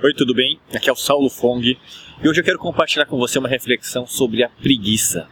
Oi, tudo bem? Aqui é o Saulo Fong e hoje eu quero compartilhar com você uma reflexão sobre a preguiça.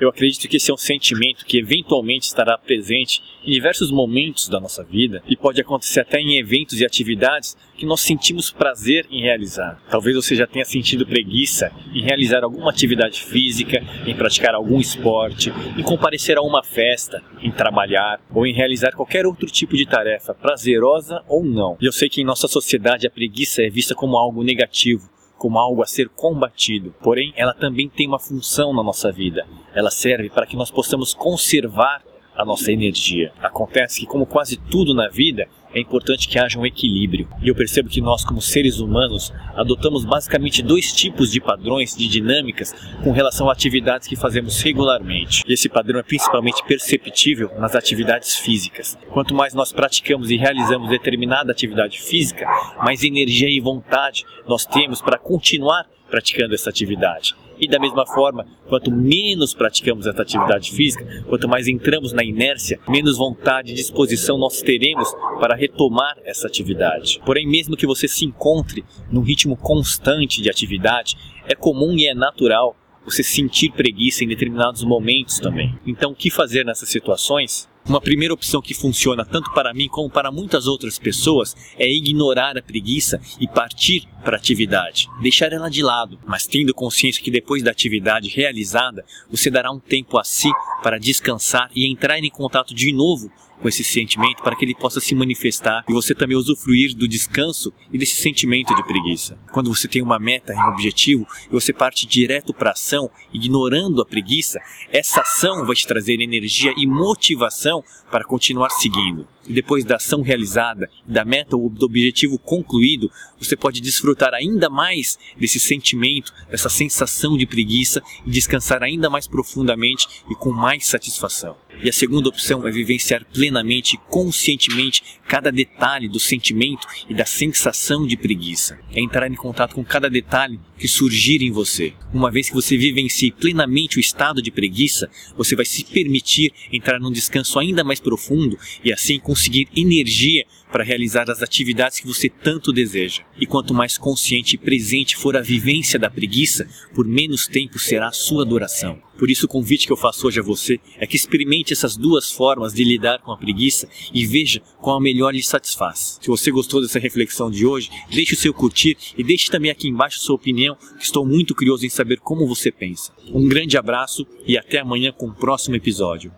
Eu acredito que esse é um sentimento que eventualmente estará presente em diversos momentos da nossa vida e pode acontecer até em eventos e atividades que nós sentimos prazer em realizar. Talvez você já tenha sentido preguiça em realizar alguma atividade física, em praticar algum esporte, em comparecer a uma festa, em trabalhar ou em realizar qualquer outro tipo de tarefa, prazerosa ou não. E eu sei que em nossa sociedade a preguiça é vista como algo negativo como algo a ser combatido. Porém, ela também tem uma função na nossa vida. Ela serve para que nós possamos conservar a nossa energia. Acontece que, como quase tudo na vida, é importante que haja um equilíbrio. E eu percebo que nós, como seres humanos, adotamos basicamente dois tipos de padrões, de dinâmicas, com relação a atividades que fazemos regularmente. E esse padrão é principalmente perceptível nas atividades físicas. Quanto mais nós praticamos e realizamos determinada atividade física, mais energia e vontade nós temos para continuar praticando essa atividade. E da mesma forma, quanto menos praticamos essa atividade física, quanto mais entramos na inércia, menos vontade e disposição nós teremos para retomar essa atividade. Porém, mesmo que você se encontre num ritmo constante de atividade, é comum e é natural você sentir preguiça em determinados momentos também. Então, o que fazer nessas situações? Uma primeira opção que funciona tanto para mim como para muitas outras pessoas é ignorar a preguiça e partir para a atividade, deixar ela de lado, mas tendo consciência que depois da atividade realizada, você dará um tempo a si para descansar e entrar em contato de novo com esse sentimento para que ele possa se manifestar e você também usufruir do descanso e desse sentimento de preguiça. Quando você tem uma meta um objetivo e você parte direto para a ação, ignorando a preguiça, essa ação vai te trazer energia e motivação para continuar seguindo. Depois da ação realizada, da meta ou do objetivo concluído, você pode desfrutar ainda mais desse sentimento, dessa sensação de preguiça e descansar ainda mais profundamente e com mais satisfação. E a segunda opção é vivenciar plenamente, conscientemente, cada detalhe do sentimento e da sensação de preguiça. É entrar em contato com cada detalhe que surgir em você. Uma vez que você vivencie plenamente o estado de preguiça, você vai se permitir entrar num descanso ainda mais profundo e assim conseguir energia para realizar as atividades que você tanto deseja. E quanto mais consciente e presente for a vivência da preguiça, por menos tempo será a sua duração. Por isso, o convite que eu faço hoje a você é que experimente essas duas formas de lidar com a preguiça e veja qual a melhor lhe satisfaz. Se você gostou dessa reflexão de hoje, deixe o seu curtir e deixe também aqui embaixo sua opinião, que estou muito curioso em saber como você pensa. Um grande abraço e até amanhã com o próximo episódio.